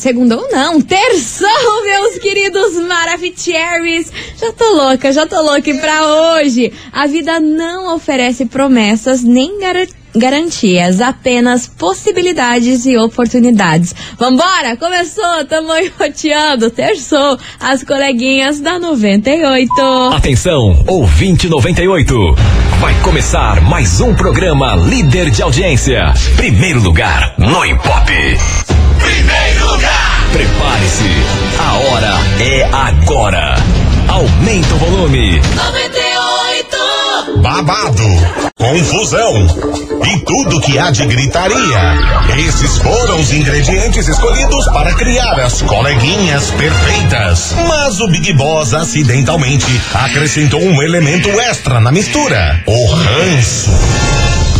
segundou não, terçou, meus queridos Maravicheries. Já tô louca, já tô louca. Pra hoje, a vida não oferece promessas nem garantias garantias, apenas possibilidades e oportunidades. Vambora? Começou, tamo roteando, terçou as coleguinhas da 98. Atenção, ouvinte 98. Vai começar mais um programa líder de audiência. Primeiro lugar no. Primeiro. Prepare-se, a hora é agora. Aumenta o volume. 98. Babado, confusão e tudo que há de gritaria. Esses foram os ingredientes escolhidos para criar as coleguinhas perfeitas. Mas o Big Boss acidentalmente acrescentou um elemento extra na mistura: o ranço.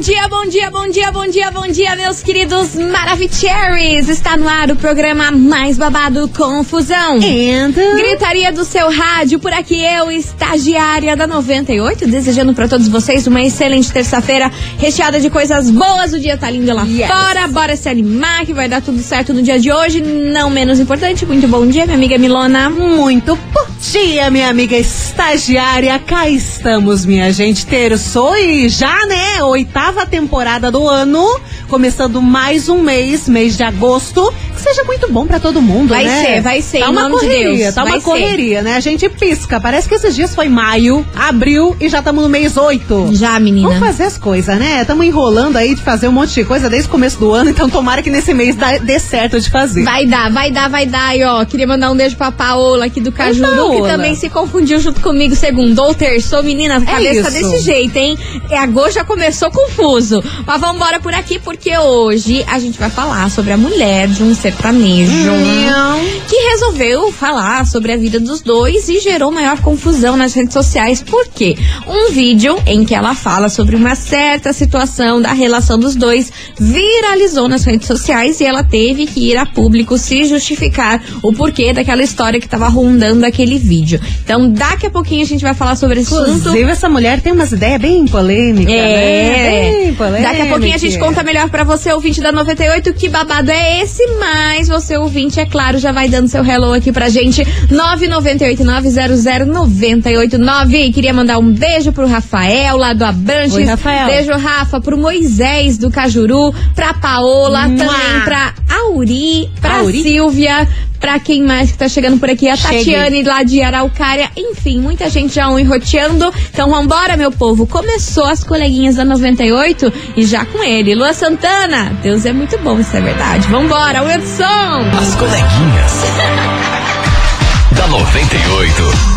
dia, bom dia, bom dia, bom dia, bom dia, meus queridos Maravicheries! Está no ar o programa mais babado Confusão. And... Gritaria do seu rádio, por aqui eu, estagiária da 98, desejando para todos vocês uma excelente terça-feira, recheada de coisas boas. O dia tá lindo lá Yes. fora, bora se animar que vai dar tudo certo no dia de hoje. Não menos importante, muito bom dia, minha amiga Milona. Muito bom dia, minha amiga estagiária. Cá estamos, minha gente. Terçou e já, né? Oitava temporada do ano. Começando mais um mês, mês de agosto. Que seja muito bom pra todo mundo, Vai né? ser, vai ser, Tá uma nome de correria, Deus, tá vai uma ser. correria, né? A gente pisca. Parece que esses dias foi maio, abril e já estamos no mês oito. Já, menina. Vamos fazer as coisas, né? Estamos enrolando aí de fazer um monte de coisa desde o começo do ano, então tomara que nesse mês dê certo de fazer. Vai dar, vai dar, vai dar. E ó, queria mandar um beijo pra Paola aqui do Cajuru, que Paola. também se confundiu junto comigo, segundo ou terçou. Menina, a cabeça tá isso. desse jeito, hein? É, agosto já começou confuso. Mas vambora por aqui, porque hoje a gente vai falar sobre a mulher de um sertanejo. Que resolveu falar sobre a vida dos dois e gerou maior confusão nas redes sociais. Por quê? Um vídeo em que ela fala sobre uma certa situação da relação dos dois viralizou nas redes sociais e ela teve que ir a público se justificar o porquê daquela história que tava rondando aquele vídeo. Então, daqui a pouquinho a gente vai falar sobre esse assunto. Inclusive, essa mulher tem umas ideias bem polêmicas, né? É, Bem polêmicas. daqui a pouquinho a gente conta melhor pra você, ouvinte da 98, que babado é esse, mas você, ouvinte, é claro, já vai dando seu hello aqui pra gente, 998900989. Queria mandar um beijo pro Rafael, lá do Abranches. Oi, Rafael. Beijo, Rafa, pro Moisés, do Cajuru, pra Paola, Mua. também pra Auri, pra Auri? Silvia, pra quem mais que tá chegando por aqui, a Chegue. Tatiane lá de Araucária, enfim, muita gente já um enroteando. Então vambora, meu povo. Começou as coleguinhas da 98 e já com ele, Lua Santana. Deus é muito bom, isso é verdade. Vambora, Wilson! As coleguinhas. da 98.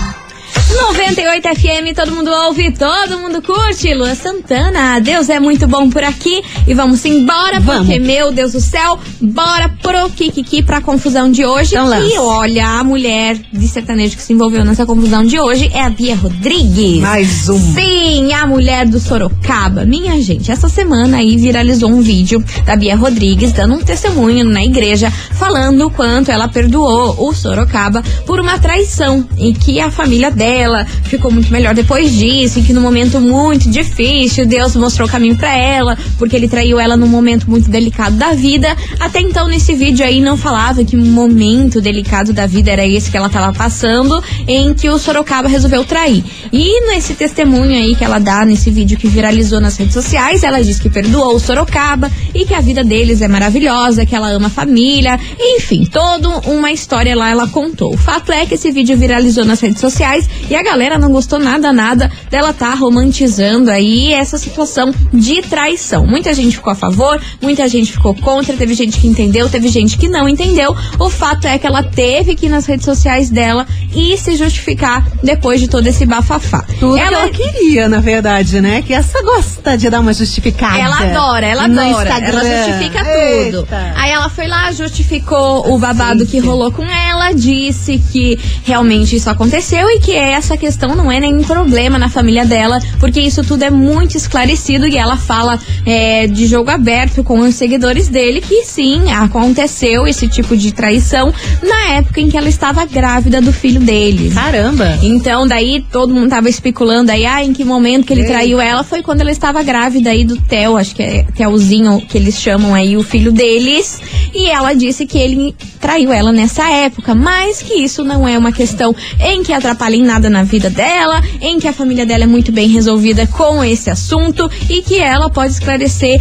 98 FM, todo mundo ouve, todo mundo curte. Lua Santana, Deus é muito bom por aqui. E vamos embora, Vamos. porque, meu Deus do céu, bora pro Kikiki pra confusão de hoje. Então e olha, a mulher de sertanejo que se envolveu nessa confusão de hoje é a Bia Rodrigues. Mais um. Sim, a mulher do Sorocaba. Minha gente, essa semana aí viralizou um vídeo da Bia Rodrigues dando um testemunho na igreja falando o quanto ela perdoou o Sorocaba por uma traição e que a família dela ficou muito melhor depois disso e que no momento muito difícil Deus mostrou o caminho pra ela porque ele traiu ela num momento muito delicado da vida. Até então nesse vídeo aí não falava que momento delicado da vida era esse que ela tava passando em que o Sorocaba resolveu trair. E nesse testemunho aí que ela dá nesse vídeo que viralizou nas redes sociais, ela diz que perdoou o Sorocaba e que a vida deles é maravilhosa, que ela ama a família, enfim, toda uma história lá ela contou. O fato é que esse vídeo viralizou nas redes sociais e a galera não gostou nada, nada dela tá romantizando aí essa situação de traição. Muita gente ficou a favor, muita gente ficou contra, teve gente que entendeu, teve gente que não entendeu. O fato é que ela teve que ir nas redes sociais dela e se justificar depois de todo esse bafafá. Tudo ela... que ela queria, na verdade, né? Que essa gosta de dar uma justificada. Ela adora, ela adora. Ela justifica Eita. tudo. Aí ela foi lá, justificou o babado que rolou com ela, disse que realmente isso aconteceu e que essa questão não é nenhum problema na família dela, porque isso tudo é muito esclarecido e ela fala é, de jogo aberto com os seguidores dele que sim, aconteceu esse tipo de traição na época em que ela estava grávida do filho dele. Caramba! Então, daí todo mundo tava especulando aí, ah, em que momento que ele Eita. traiu ela foi quando ela estava grávida aí do Theo, acho que é Theozinho que eles chamam aí o filho deles. E ela disse que ele traiu ela nessa época, mas que isso não é uma questão em que atrapalha em nada na vida dela, em que a família dela é muito bem resolvida com esse assunto e que ela pode esclarecer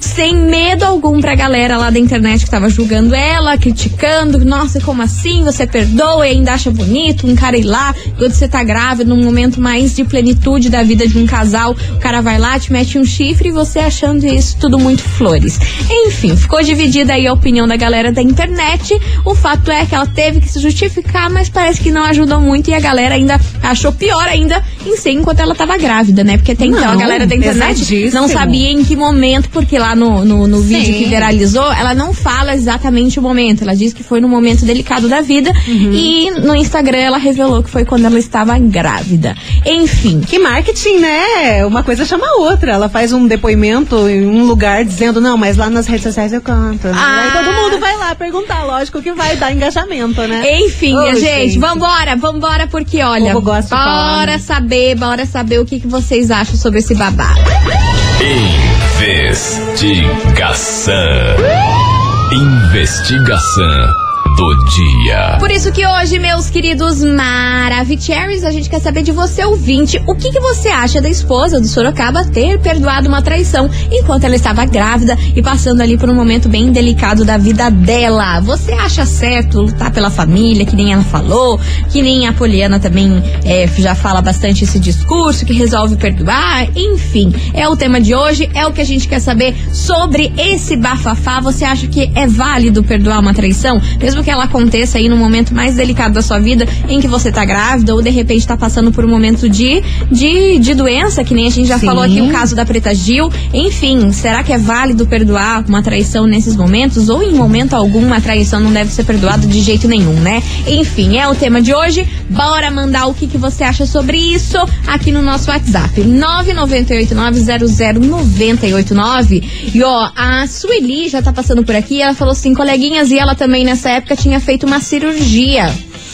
sem medo algum pra galera lá da internet que tava julgando ela, criticando, nossa, como assim? Você perdoa e ainda acha bonito um cara ir lá, quando você tá grávida, num momento mais de plenitude da vida de um casal, o cara vai lá, te mete um chifre e você achando isso tudo muito flores. Enfim, ficou dividida aí a opinião da galera da internet. O fato é que ela teve que se justificar, mas parece que não ajudou muito e a galera ainda achou pior ainda em ser enquanto ela tava grávida, né? Porque até então a galera da internet não sabia em que momento, porque lá no, no, no vídeo que viralizou, ela não fala exatamente o momento. Ela diz que foi no momento delicado da vida uhum. e no Instagram ela revelou que foi quando ela estava grávida. Enfim. Que marketing, né? Uma coisa chama a outra. Ela faz um depoimento em um lugar dizendo, não, mas lá nas redes sociais eu canto. Né? Ah. Aí todo mundo vai lá perguntar, lógico que vai dar engajamento, né? Enfim, oh, gente, gente, vambora, vambora, porque olha, bora falar, saber, bora saber o que, que vocês acham sobre esse babado. Investigação. Investigação do dia. Por isso que hoje, meus queridos Maravicheries, a gente quer saber de você, ouvinte, o que, que você acha da esposa do Sorocaba ter perdoado uma traição enquanto ela estava grávida e passando ali por um momento bem delicado da vida dela. Você acha certo lutar pela família, que nem ela falou, que nem a Poliana também é, já fala bastante esse discurso, que resolve perdoar, enfim. É o tema de hoje, é o que a gente quer saber sobre esse bafafá. Você acha que é válido perdoar uma traição? Mesmo que que ela aconteça aí no momento mais delicado da sua vida, em que você tá grávida ou de repente tá passando por um momento de, de, de doença, que nem a gente já Sim. falou aqui o caso da Preta Gil. Enfim, será que é válido perdoar uma traição nesses momentos? Ou em momento algum uma traição não deve ser perdoada de jeito nenhum, né? Enfim, é o tema de hoje. Bora mandar o que, que você acha sobre isso aqui no nosso WhatsApp. 998900989. E ó, a Sueli já tá passando por aqui. Ela falou assim, coleguinhas, e ela também nessa época tinha feito uma cirurgia.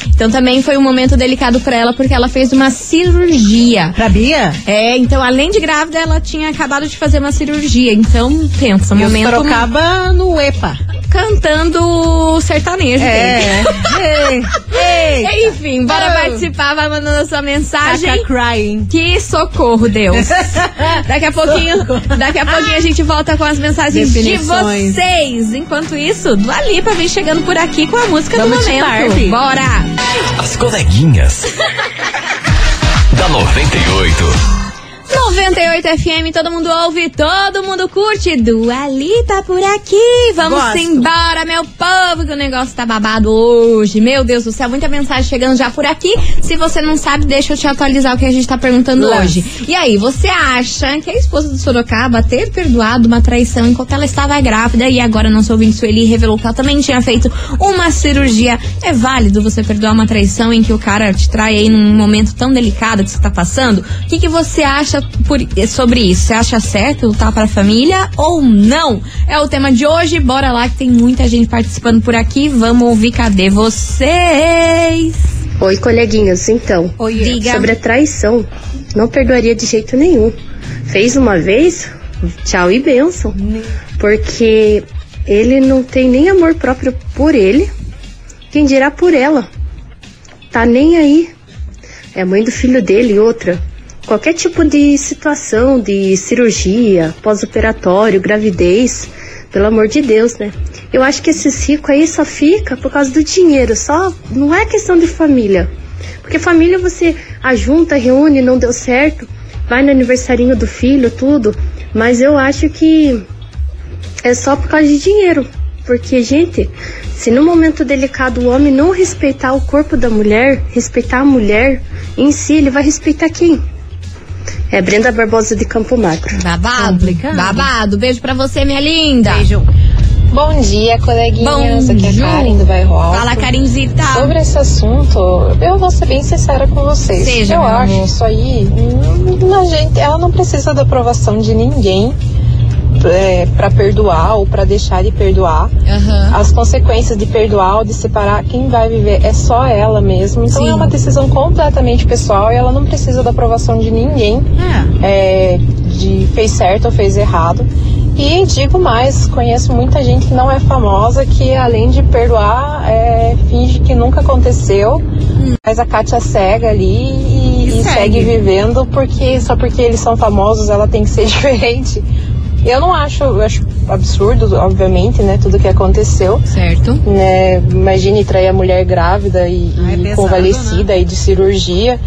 Então também foi um momento delicado para ela, porque ela fez uma cirurgia. Pra Bia? É, então além de grávida, ela tinha acabado de fazer uma cirurgia. Então, pensa, um momento. Sorocaba no EPA. Cantando sertanejo. É. ei, ei. Enfim, bora oh. participar, vai mandando a sua mensagem. crying. Que socorro, Deus. daqui a pouquinho, daqui a pouquinho a gente volta com as mensagens de vocês. Enquanto isso, do Alipa vem chegando por aqui com a música Vamos do momento. Bora! As coleguinhas. da 98. 98 FM, todo mundo ouve, todo mundo curte. Dua Lipa por aqui. Vamos Gosto. embora, meu povo, que o negócio tá babado hoje. Meu Deus do céu, muita mensagem chegando já por aqui. Se você não sabe, deixa eu te atualizar o que a gente tá perguntando hoje. E aí, você acha que a esposa do Sorocaba ter perdoado uma traição enquanto ela estava grávida e agora nosso ouvinte Sueli revelou que ela também tinha feito uma cirurgia? É válido você perdoar uma traição em que o cara te trai aí num momento tão delicado que você tá passando? O que, que você acha por, sobre isso. Você acha certo lutar para a família ou não? É o tema de hoje. Bora lá que tem muita gente participando por aqui. Vamos ouvir cadê vocês? Oi, coleguinhas. Então, Oi, Diga. sobre a traição, não perdoaria de jeito nenhum. Fez uma vez, tchau e benção. Porque ele não tem nem amor próprio por ele, quem dirá por ela. Tá nem aí. É mãe do filho dele, outra qualquer tipo de situação de cirurgia, pós-operatório, gravidez, pelo amor de Deus, né? Eu acho que esse ciclo aí só fica por causa do dinheiro, só não é questão de família. Porque família você ajunta, reúne, não deu certo, vai no aniversarinho do filho, tudo, mas eu acho que é só por causa de dinheiro. Porque, gente, Se no momento delicado o homem não respeitar o corpo da mulher, respeitar a mulher em si, ele vai respeitar quem? É Brenda Barbosa de Campo Magro. Babado. Complicado. Babado. Beijo pra você, minha linda. Beijo. Bom dia, coleguinhas. Aqui é a. Karen do Bairro Alto. Fala, Karinzita. Sobre esse assunto, eu vou ser bem sincera com vocês. Seja, eu acho amor. isso aí, hum, a gente, ela não precisa da aprovação de ninguém é, para perdoar ou para deixar de perdoar. Aham. As consequências de perdoar ou de separar, quem vai viver é só ela mesma. Então Sim. é uma decisão completamente pessoal e ela não precisa da aprovação de ninguém É. é, de fez certo ou fez errado. E digo mais, conheço muita gente que não é famosa, que além de perdoar, é, finge que nunca aconteceu, mas a Kátia cega ali e, E e segue. segue. vivendo porque só porque eles são famosos ela tem que ser diferente. Eu não acho, eu acho absurdo, obviamente, né, tudo que aconteceu. Certo. Né, imagine trair a mulher grávida e, Ah, é e pesado, convalescida e de cirurgia.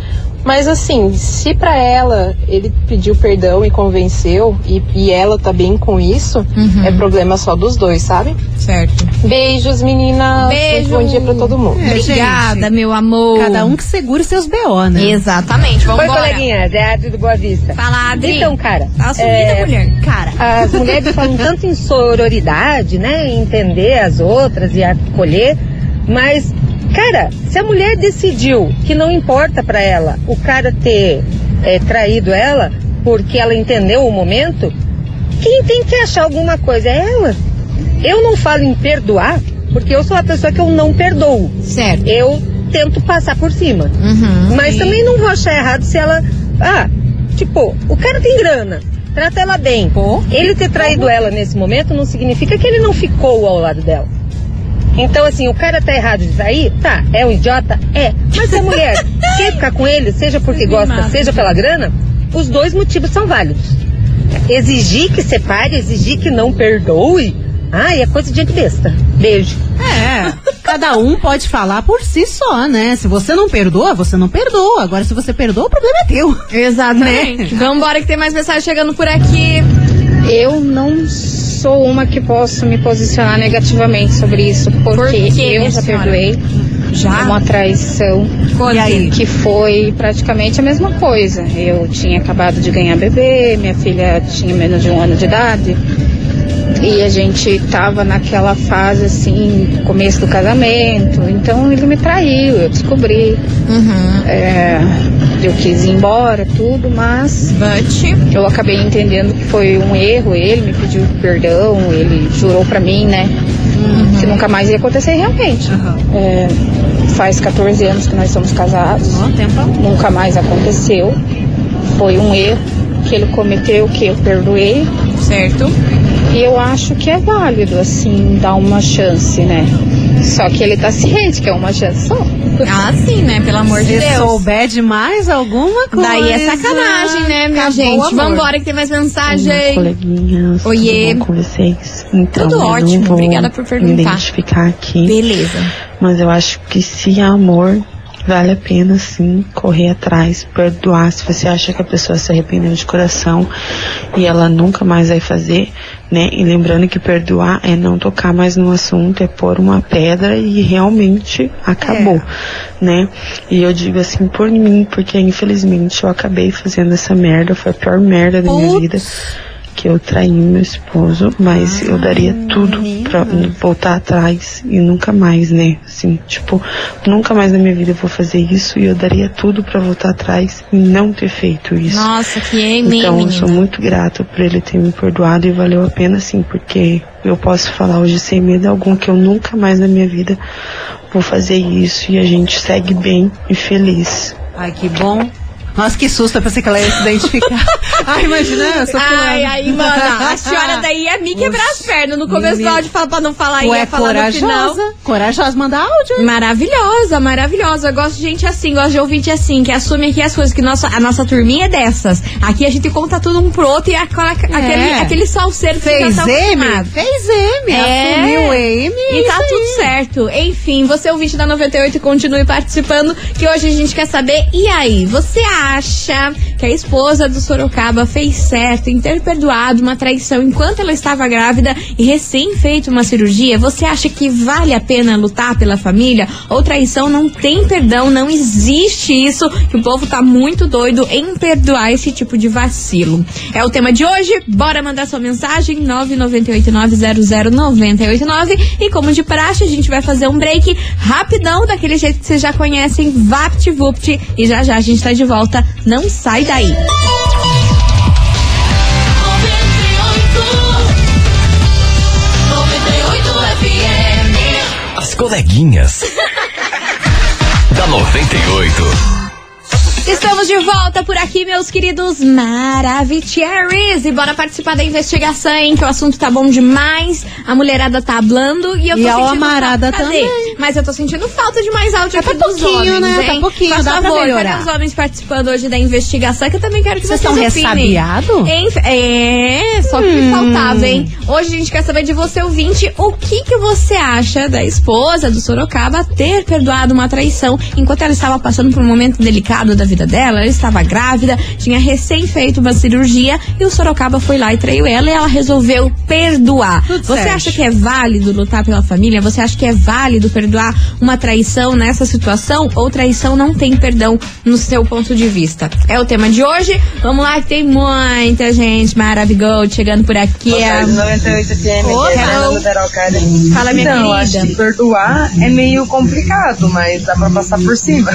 Mas assim, se pra ela ele pediu perdão e convenceu e, e ela tá bem com isso, Uhum. é problema só dos dois, sabe? Certo. Beijos, meninas. Beijo. Bom dia pra todo mundo. É, Obrigada, gente. meu amor. Cada um que segure seus BO, né? Exatamente. Vamos Oi, embora. coleguinhas, é a Adri do Boa Vista. Fala, Adri. Então, cara, Tá sumida, é, mulher. Cara, as mulheres falam tanto em sororidade, né? Em entender as outras e acolher, mas, cara, se a mulher decidiu que não importa pra ela o cara ter é, traído ela porque ela entendeu o momento, quem tem que achar alguma coisa é ela. Eu não falo em perdoar, porque eu sou a pessoa que eu não perdoo. Certo. Eu tento passar por cima. Uhum. Mas também não vou achar errado se ela. Ah, tipo, o cara tem grana, trata ela bem. Pô. Ele ter traído ela nesse momento não significa que ele não ficou ao lado dela. Então, assim, o cara tá errado de trair? Tá. É um idiota? É. Mas se a mulher quer ficar com ele, seja porque gosta, seja pela grana, os dois motivos são válidos. Exigir que separe, exigir que não perdoe, ai, é coisa de gente besta. Beijo. é. Cada um pode falar por si só, né? Se você não perdoa, você não perdoa. Agora, se você perdoa, o problema é teu. Exatamente. Vambora que tem mais mensagem chegando por aqui. Eu não sou uma que posso me posicionar negativamente sobre isso, porque Por eu já senhora? perdoei Já? uma traição E aí? que foi praticamente a mesma coisa. Eu tinha acabado de ganhar bebê, minha filha tinha menos de um ano de idade. E a gente tava naquela fase assim, começo do casamento. Então ele me traiu, eu descobri. Uhum. É, eu quis ir embora, tudo, mas But. eu acabei entendendo que foi um erro, ele me pediu perdão, ele jurou pra mim, né? Que nunca mais ia acontecer realmente. Aham. É, faz 14 anos que nós somos casados, tempo. nunca mais aconteceu. Foi um erro que ele cometeu, que eu perdoei. Certo. E eu acho que é válido, assim, dar uma chance, né? Só que ele tá ciente que é uma chance só. Ah, sim, né? Pelo amor de Se Deus. souber de mais alguma coisa. Daí é sacanagem, né, minha acabou gente? Vambora que tem mais mensagem. coleguinhas, Oiê. tudo bom com vocês? Então, Tudo ótimo, obrigada por perguntar. me identificar aqui, Beleza. mas eu acho que se amor, vale a pena sim correr atrás, perdoar. Se você acha que a pessoa se arrependeu de coração e ela nunca mais vai fazer, né? E lembrando que perdoar é não tocar mais no assunto, é pôr uma pedra e realmente acabou, né? E eu digo assim por mim, porque infelizmente eu acabei fazendo essa merda, foi a pior merda da minha Putz. vida que eu traí meu esposo, mas eu daria tudo pra voltar atrás e nunca mais, né? Assim, tipo, nunca mais na minha vida eu vou fazer isso e eu daria tudo pra voltar atrás e não ter feito isso. Nossa, que amém, Então, eu sou muito grata por ele ter me perdoado e valeu a pena sim, porque eu posso falar hoje sem medo algum que eu nunca mais na minha vida vou fazer isso e a gente segue bem e feliz. Ai, que bom. Nossa, que susto, eu pensei que ela ia se identificar. Ai, imagina, eu sou Ai, aí, mana, a senhora daí ia me quebrar as pernas. No começo do áudio fala pra não falar, Tu ia é falar no final. corajosa. Corajosa, manda áudio. Maravilhosa, maravilhosa. Eu gosto de gente assim, gosto de ouvinte assim, que assume aqui as coisas, que nossa, a nossa turminha é dessas. Aqui a gente conta tudo um pro outro e aquela, aquele, aquele salseiro que É. Fez tá M? Fez M. É. Assumiu M. E tá aí. tudo certo. Enfim, você é ouvinte da 98 e continue participando, que hoje a gente quer saber. E aí, você acha que a esposa do Sorocaba fez certo em ter perdoado uma traição enquanto ela estava grávida e recém feito uma cirurgia? Você acha que vale a pena lutar pela família? Ou traição não tem perdão, não existe isso, que o povo tá muito doido em perdoar esse tipo de vacilo. É o tema de hoje, bora mandar sua mensagem 998900989 e como de praxe a gente vai fazer um break rapidão daquele jeito que vocês já conhecem, VaptVupt e já já a gente tá de volta, não sai daí. As coleguinhas. da 98. Estamos de volta por aqui, meus queridos Maravicheries. E bora participar da investigação, hein? Que o assunto tá bom demais. A mulherada tá hablando e eu tô E a sentindo amarada falta. Cadê? também. Mas eu tô sentindo falta de mais áudio Tá aqui dos pouquinho, homens, né? Tá hein? pouquinho, Por favor, melhorar. cadê os homens participando hoje da investigação? Que eu também quero que Vocês vocês estão ressabiados? É, só que Hum. faltava, hein? Hoje a gente quer saber de você, ouvinte, o que que você acha da esposa do Sorocaba ter perdoado uma traição enquanto ela estava passando por um momento delicado da vida dela, ela estava grávida, tinha recém feito uma cirurgia e o Sorocaba foi lá e traiu ela e ela resolveu perdoar. Tudo você certo. acha que é válido lutar pela família? Você acha que é válido perdoar uma traição nessa situação ou traição não tem perdão no seu ponto de vista? É o tema de hoje. Vamos lá que tem muita gente maravilhosa chegando por aqui. É... 98 FM, é. Fala, minha então, querida. acho que perdoar é meio complicado, mas dá pra passar por cima.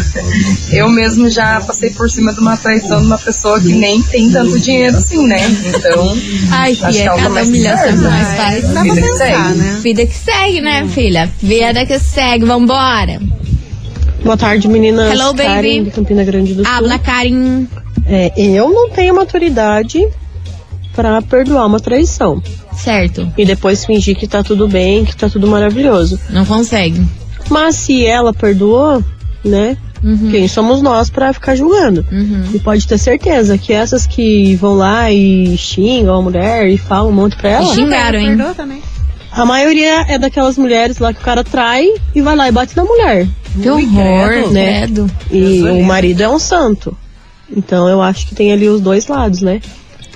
Eu mesmo já passei por cima de uma traição de uma pessoa que nem tem tanto dinheiro assim, né? Então, Ai, acho que é algo mais humilhação que nós faz. Dá pra pensar, segue. né? Vida que segue, né, filha? Vida que segue, vambora. Boa tarde, meninas. Hello, baby. Karen, de Campina Grande do Sul. Habla, Karim. É, eu não tenho maturidade pra perdoar uma traição. Certo, E depois fingir que tá tudo bem, que tá tudo maravilhoso. não consegue. Mas se ela perdoou, né? Uhum. Quem somos nós pra ficar julgando? Uhum. E pode ter certeza que essas que vão lá e xingam a mulher e falam um monte pra ela, Xingaram, hein? Perdoa também. a maioria é daquelas mulheres lá que o cara trai e vai lá e bate na mulher. Que horror, credo. credo. E o marido é um santo. Então eu acho que tem ali os dois lados, né?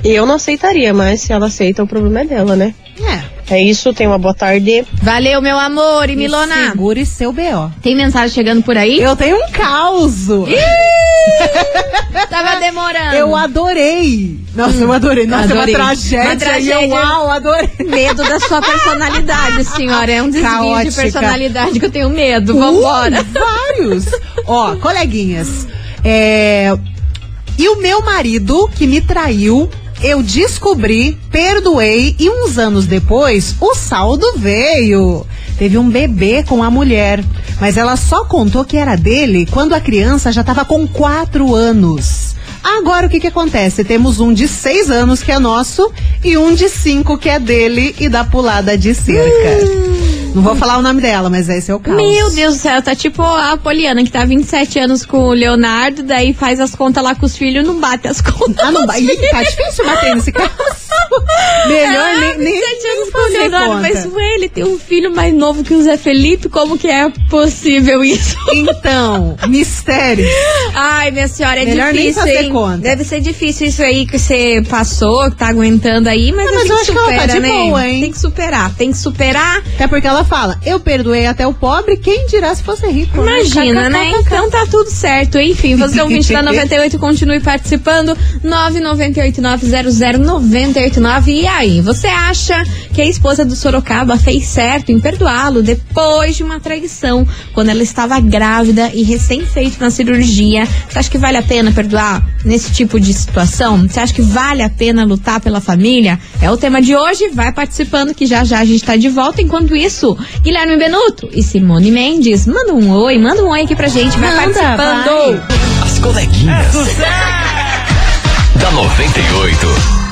E eu não aceitaria, mas se ela aceita, o problema é dela, né? É. É isso, tenha uma boa tarde. Valeu, meu amor. E Milona, Segure seu B.O. tem mensagem chegando por aí? Eu tenho um caos. Tava demorando. Eu adorei. Nossa, eu adorei. Nossa, Adorei. é uma tragédia. Uma E tragédia. eu, uau, adorei. Medo da sua personalidade, senhora. É um desvio de Caótica. personalidade que eu tenho medo. Vambora. Uh, vários. Ó, coleguinhas. É... E o meu marido, que me traiu, eu descobri, perdoei e uns anos depois o saldo veio. Teve um bebê com a mulher, mas ela só contou que era dele quando a criança já estava com quatro anos. Agora o que que acontece? Temos um de seis anos que é nosso e um de cinco que é dele e da pulada de cerca. Não vou falar o nome dela, mas esse é o caso. Meu Deus do céu, tá tipo a Poliana, que tá 27 anos com o Leonardo, daí faz as contas lá com os filhos e não bate as contas. Ah, não, ba- Ih, tá difícil bater nesse caso. Melhor ah, nem, nem, 27 anos nem com o Leonardo, conta. mas ué, ele tem um filho mais novo que o Zé Felipe, como que é possível isso? Então, mistério. Ai, minha senhora, é Melhor nem difícil, fazer hein? conta. Deve ser difícil isso aí que você passou, que tá aguentando aí, mas, Não, a mas gente eu acho que ela supera, tá de né? boa, hein? Tem que superar, tem que superar. Até porque ela fala, eu perdoei até o pobre, quem dirá se fosse rico? né? Imagina, né? KKKK. Então tá tudo certo. Enfim, você ouvinte da 98, continue participando. 998900989. E aí, você acha que a esposa do Sorocaba fez certo em perdoá-lo depois de uma traição, quando ela estava grávida e recém-feito na cirurgia? Você acha que vale a pena perdoar nesse tipo de situação? Você acha que vale a pena lutar pela família? É o tema de hoje. Vai participando que já já a gente tá de volta. Enquanto isso, Guilherme Benuto e Simone Mendes, manda um oi, manda um oi aqui pra gente. Vai Manda, participando. As coleguinhas. da 98.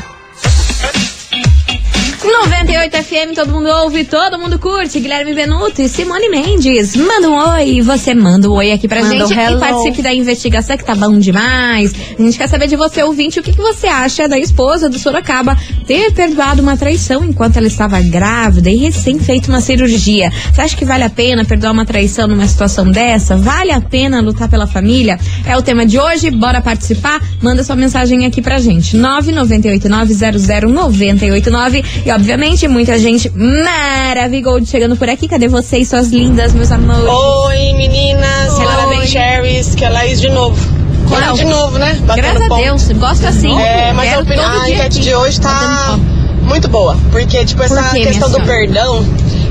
98 FM, todo mundo ouve, todo mundo curte. Guilherme Benuto e Simone Mendes. Manda um oi, você manda um oi aqui pra Manda gente um e participe da investigação que tá bom demais. A gente quer saber de você, ouvinte, o que, que você acha da esposa do Sorocaba ter perdoado uma traição enquanto ela estava grávida e recém feito uma cirurgia. Você acha que vale a pena perdoar uma traição numa situação dessa? Vale a pena lutar pela família? É o tema de hoje, bora participar? Manda sua mensagem aqui pra gente. 998900989 e obviamente muita gente maravilhosa chegando por aqui. Cadê vocês, suas lindas, meus amores? Oi, meninas. Oi. Cherries, que é Laís de novo. Não. Lá de novo, né? Batendo Graças a. Deus, gosto assim. É, mas a, opinião, todo a dia enquete aqui, de hoje tá muito boa. Porque, tipo, essa quê, minha questão do perdão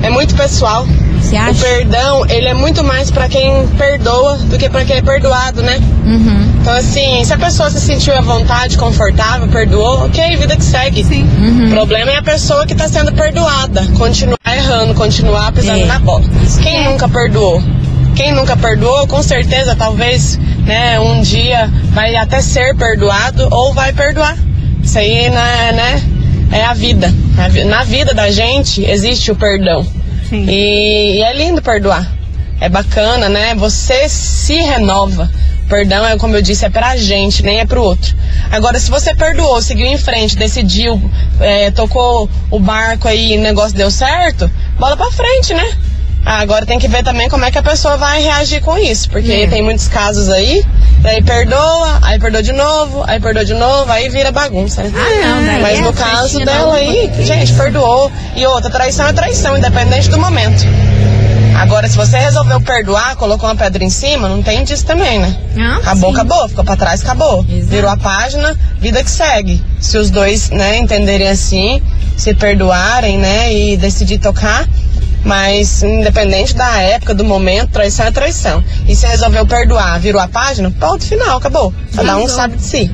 é muito pessoal. Você O acha? perdão, ele é muito mais pra quem perdoa do que pra quem é perdoado, né? Uhum. Então, assim, se a pessoa se sentiu à vontade, confortável, perdoou, ok, vida que segue. Sim. Uhum. O problema é a pessoa que tá sendo perdoada. Continuar errando, continuar pisando É. na bola. Quem nunca perdoou? Quem nunca perdoou, com certeza, talvez, né, um dia vai até ser perdoado ou vai perdoar. Isso aí, né, né é a vida. Na vida da gente existe o perdão. Sim. E, e é lindo perdoar. É bacana, né? Você se renova. Perdão é, como eu disse, é pra gente, nem é pro outro. Agora, se você perdoou, seguiu em frente, decidiu, é, tocou o barco aí e o negócio deu certo, bola pra frente, né? Ah, Agora tem que ver também como é que a pessoa vai reagir com isso, porque É. tem muitos casos aí, daí perdoa, aí perdoa de novo, aí perdoa de novo, aí vira bagunça, né? Ah, não, daí Mas é no caso da dela aí, gente, perdoou. E outra, traição é traição, independente do momento. Agora, se você resolveu perdoar, colocou uma pedra em cima, não tem disso também, né? Ah, acabou, sim. acabou. Ficou pra trás, acabou. Exato. Virou a página, vida que segue. Se os dois, né, entenderem assim, se perdoarem, né, e decidir tocar. Mas, independente da época, do momento, traição é traição. E se resolveu perdoar, virou a página, ponto final, acabou. Cada um sabe de si.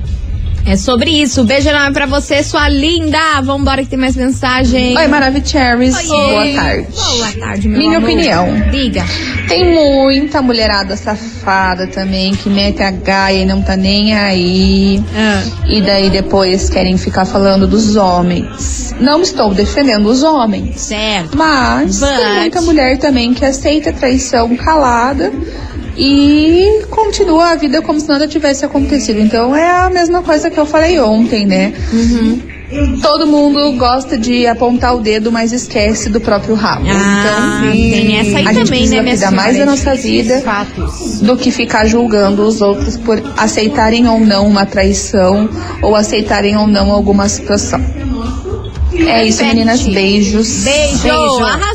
É sobre isso. Beijo enorme pra você, sua linda. Vambora que tem mais mensagem. Oi, Maravicheries. Boa tarde. Boa tarde, meu Minha amor. opinião. Diga. Tem muita mulherada safada também que mete a gaia e não tá nem aí. Ah. E daí depois querem ficar falando dos homens. Não estou defendendo os homens. Certo. Mas But- tem muita mulher também que aceita a traição calada e continua a vida como se nada tivesse acontecido. Então é a mesma coisa que eu falei ontem, né? Todo mundo gosta de apontar o dedo, mas esquece do próprio rabo. Ah, então, tem essa aí a gente também, precisa né, cuidar mais da nossa vida do que ficar julgando os outros por aceitarem ou não uma traição ou aceitarem ou não alguma situação. É isso, meninas. Beijos. Beijo.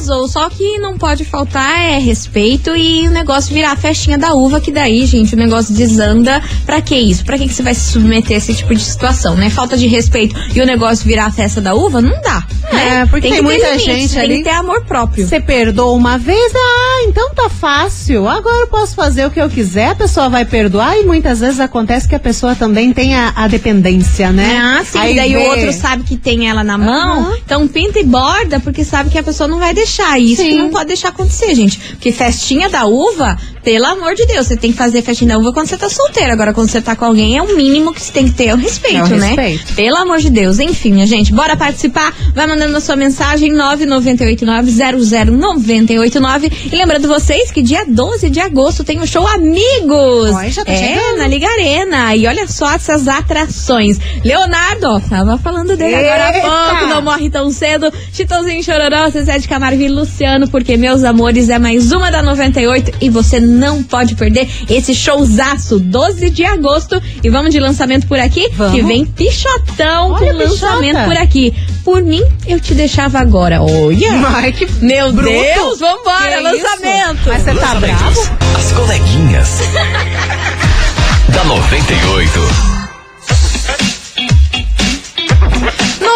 Arrasou. Só que não pode faltar é respeito e o negócio virar a festinha da uva, que daí, gente, o negócio desanda. Pra que isso? Pra que, que você vai se submeter a esse tipo de situação, né? Falta de respeito e o negócio virar a festa da uva? Não dá. né? É, porque tem, ter muita gente tem ali. que ter amor próprio. Você perdoa uma vez, ah, então tá fácil. Agora eu posso fazer o que eu quiser, a pessoa vai perdoar e muitas vezes acontece que a pessoa também tem a, a dependência, né? Ah, sim. Aí daí vê- o outro sabe que tem ela na mão, Aham. então pinta e borda, porque sabe que a pessoa não vai deixar. E isso Sim. não pode deixar acontecer, gente. Porque festinha da uva, pelo amor de Deus, você tem que fazer festinha da uva quando você tá solteiro. Agora, quando você tá com alguém, é o mínimo que você tem que ter, é o respeito, É o né? respeito. Pelo amor de Deus. Enfim, minha gente, bora participar. Vai mandando a sua mensagem 998900989. E lembrando vocês que dia 12 de agosto tem o show Amigos. Já tá é, chegando. na Liga Arena. E olha só essas atrações. Leonardo, ó, tava falando dele agora há Eita! pouco, não morre tão cedo. Chitãozinho Chororó, Zezé de Camargo e Luciano, porque, meus amores, é mais uma da 98 e você não pode perder esse showzaço, 12 de agosto. E vamos de lançamento por aqui, Vamos. que vem Pichotão Olha, com lançamento Pichota. por aqui. Por mim, eu te deixava agora. Olha! Ai, que Meu bruto. Deus, vambora, Que lançamento! isso? Mas você tá bravo? As coleguinhas. da 98.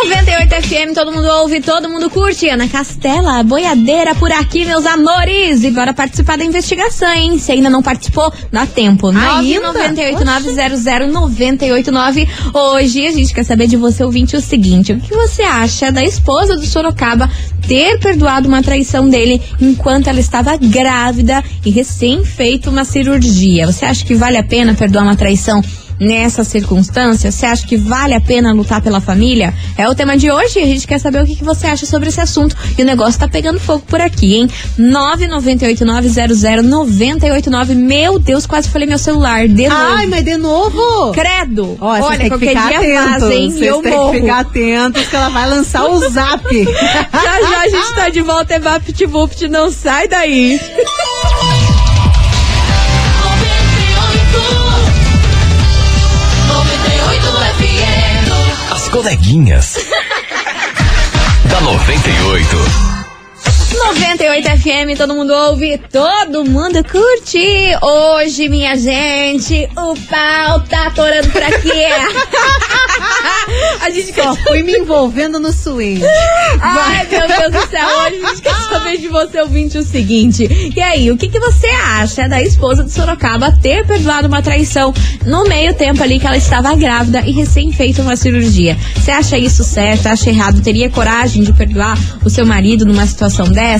98 FM, todo mundo ouve, todo mundo curte. Ana Castela, boiadeira por aqui, meus amores. E bora participar da investigação, hein? Se ainda não participou, dá tempo. Ainda? 998900989. Hoje a gente quer saber de você, ouvinte, o seguinte: o que você acha da esposa do Sorocaba ter perdoado uma traição dele enquanto ela estava grávida e recém feito uma cirurgia? Você acha que vale a pena perdoar uma traição? Nessa circunstância? Você acha que vale a pena lutar pela família? É o tema de hoje e a gente quer saber o que, que você acha sobre esse assunto. E o negócio tá pegando fogo por aqui, hein? 998900989. Meu Deus, quase falei meu celular. De novo. Ai, mas de novo? Credo! Ó, Olha, têm que qualquer ficar dia atentos. vaza, hein? Eu têm morro. que ficar atentos que ela vai lançar o zap. Já já a gente tá de volta, é VaptVupt, não sai daí. Coleguinhas. da 98. 98 FM, todo mundo ouve, todo mundo curte. Hoje, minha gente, o pau tá atorando por aqui. a gente Só fui me envolvendo no swing. Ai, meu Deus do céu, hoje a gente quer saber de você, ouvinte, o seguinte. E aí, o que, que você acha da esposa de Sorocaba ter perdoado uma traição no meio tempo ali que ela estava grávida e recém feita uma cirurgia? Você acha isso certo? Acha errado? Teria coragem de perdoar o seu marido numa situação dessa?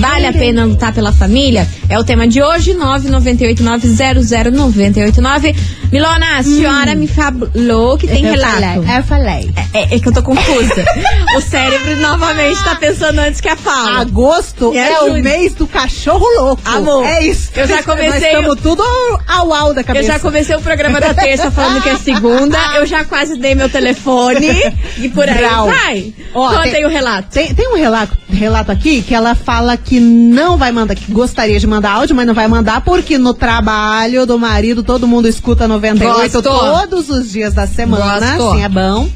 Vale a pena lutar pela família? É o tema de hoje, 998900989. Milona, a senhora me falou que tem Eu relato. falei, Eu falei. É, é que eu tô confusa. o cérebro novamente tá pensando antes que a fala. Agosto é ajude. o mês do cachorro louco. Amor, é isso. eu já Nós comecei- estamos tudo ao au da Eu cabeça. já comecei o programa da terça falando que é segunda. Eu já quase dei meu telefone. E por aí Brau. vai. Ó, Conta tem- o relato. Tem, tem um relato, relato aqui que ela fala que não vai mandar, que gostaria de mandar áudio, mas não vai mandar porque no trabalho do marido todo mundo escuta 98 Gostou. todos os dias da semana, Gostou. assim é bom.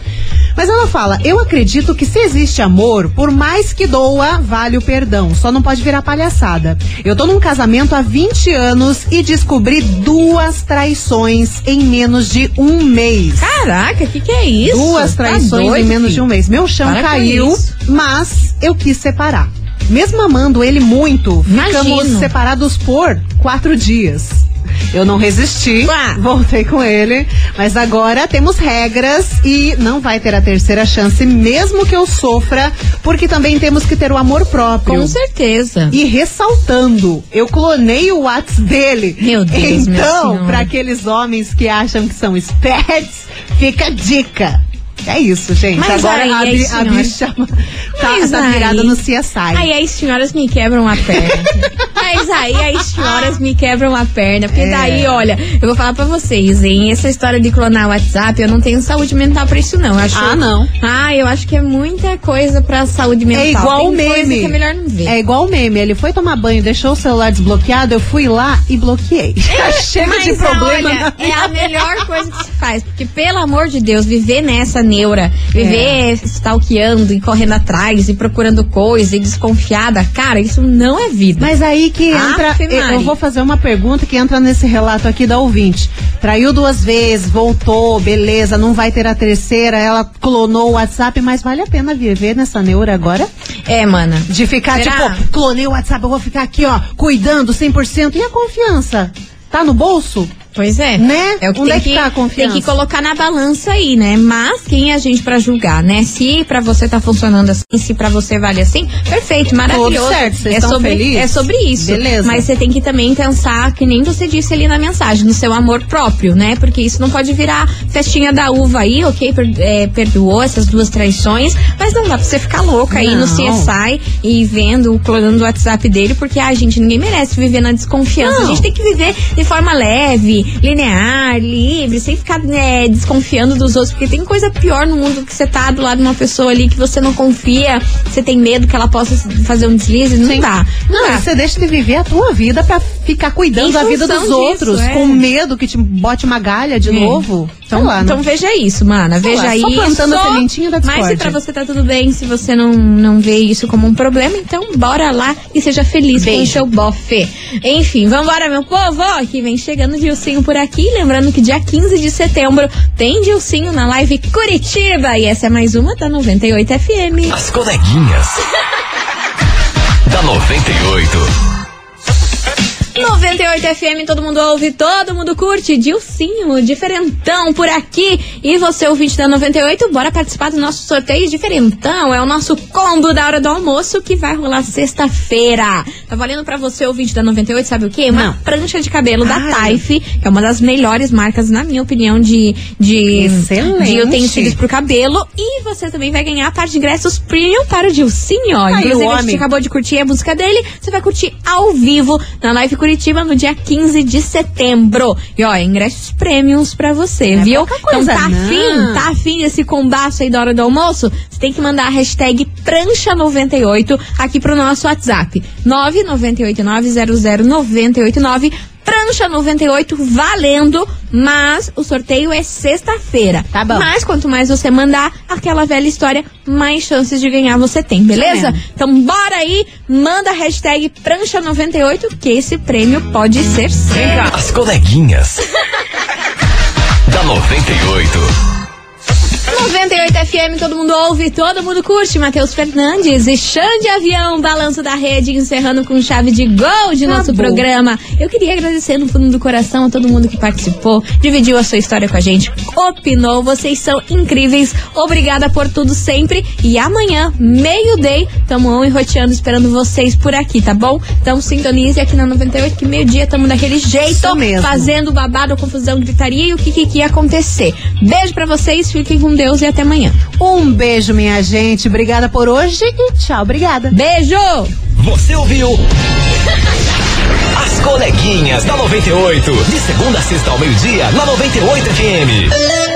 Mas ela fala, eu acredito que se existe amor, por mais que doa, vale o perdão. Só não pode virar palhaçada. Eu tô num casamento há 20 anos e descobri duas traições em menos de um mês. Caraca, o que, que é isso? Duas Tá traições doido, em menos filho? de um mês. Meu chão Para caiu, mas eu quis separar. Mesmo amando ele muito, ficamos Imagino. separados por quatro dias. Eu não resisti, voltei com ele, mas agora temos regras e não vai ter a terceira chance, mesmo que eu sofra, porque também temos que ter o amor próprio. Com certeza. E ressaltando, eu clonei o WhatsApp dele. Meu Deus, Então, para aqueles homens que acham que são espertos, fica a dica. É isso, gente. Mas Agora aí, a, aí, a senhora? bicha tá, tá virada no CSI. Aí as senhoras me quebram a perna. Mas aí as senhoras me quebram a perna. Porque É. daí, olha, eu vou falar pra vocês, hein? Essa história de clonar o WhatsApp, eu não tenho saúde mental pra isso, não. Eu acho, Ah, não. Ah, eu acho que é muita coisa pra saúde mental. É igual Tem o coisa meme. que é melhor não ver. É igual o meme. Ele foi tomar banho, deixou o celular desbloqueado, eu fui lá e bloqueei. Chega Mas, de problema. olha, é a melhor coisa que se faz. Porque, pelo amor de Deus, viver nessa neura, viver É. stalkeando e correndo atrás e procurando coisa e desconfiada, cara, isso não é vida. Mas aí que entra. Ave eu- vou fazer uma pergunta que entra nesse relato aqui da ouvinte. Traiu duas vezes, voltou, beleza, não vai ter a terceira, ela clonou o WhatsApp, mas vale a pena viver nessa neura agora? É, mana. De ficar, Será? tipo, clonei o WhatsApp, eu vou ficar aqui, ó, cuidando 100%. E a confiança? Tá no bolso? Pois é. Né? É o que Onde tem é que tá a confiança? Tem que colocar na balança aí, né? Mas quem é a gente pra julgar, né? Se pra você tá funcionando assim, se pra você vale assim, perfeito, maravilhoso. certo, vocês é estão sobre felizes? é sobre isso. Beleza. Mas você tem que também pensar que nem você disse ali na mensagem, no seu amor próprio, né? Porque isso não pode virar festinha da uva aí, ok? Per- é, perdoou essas duas traições, mas não dá pra você ficar louca aí no Não. CSI e vendo, clonando o WhatsApp dele, porque a gente ninguém merece viver na desconfiança. Não. A gente tem que viver de forma leve, linear, livre, sem ficar né, desconfiando dos outros, porque tem coisa pior no mundo que você tá do lado de uma pessoa ali que você não confia, você tem medo que ela possa fazer um deslize, não dá. Não, Não, dá. você deixa de viver a tua vida pra ficar cuidando da vida dos disso, outros, é. com medo que te bote uma galha de É. novo. Então, lá, então né? veja isso, mana. Sei veja lá, isso. só plantando a sementinha da Mas se discórdia. pra você tá tudo bem, se você não, não vê isso como um problema, então bora lá e seja feliz com o Beijo. seu bofe. Enfim, vambora, meu povo. Que vem chegando Dilcinho por aqui. Lembrando que dia 15 de setembro tem Dilcinho na live Curitiba. E essa é mais uma da 98 FM. As coleguinhas. da 98. 98 FM, todo mundo ouve, todo mundo curte. Dilcinho, diferentão por aqui. E você, ouvinte da 98, bora participar do nosso sorteio diferentão. É o nosso combo da hora do almoço que vai rolar sexta-feira. Tá valendo pra você, ouvinte da 98, sabe o quê? Uma Não. prancha de cabelo da Ai. Taif, que é uma das melhores marcas, na minha opinião, de, de, Excelente. de utensílios pro cabelo. E você também vai ganhar a parte de ingressos premium para o Dilcinho. Aí, Inclusive, o a gente acabou de curtir a música dele. Você vai curtir ao vivo na Live Curitiba no dia 15 de setembro. E ó, ingressos premiums pra você, Não é viu? pouca coisa, então tá não. afim, tá afim desse combaço aí da hora do almoço? Você tem que mandar a hashtag prancha98 aqui pro nosso WhatsApp. 998900989 Prancha 98 valendo, mas o sorteio é sexta-feira. Tá bom. Mas quanto mais você mandar aquela velha história, mais chances de ganhar você tem, beleza? mesmo. Então bora aí, manda a hashtag Prancha 98 que esse prêmio pode ser seu. As coleguinhas. da 98. 98 FM, todo mundo ouve, todo mundo curte. Matheus Fernandes e Xande Avião, balanço da rede, encerrando com chave de gol de nosso Acabou. programa. Eu queria agradecer no fundo do coração a todo mundo que participou, dividiu a sua história com a gente, opinou. Vocês são incríveis. Obrigada por tudo sempre. E amanhã, meio-day, tamo on e roteando esperando vocês por aqui, tá bom? Então sintonize aqui na 98, que meio-dia tamo daquele jeito, mesmo. fazendo babado, confusão, gritaria e o que que, que ia acontecer. Beijo pra vocês, fiquem com Deus e até amanhã. Um beijo, minha gente. Obrigada por hoje e tchau. Obrigada. Beijo! Você ouviu? As coleguinhas da 98. De segunda a sexta ao meio-dia, na 98 FM.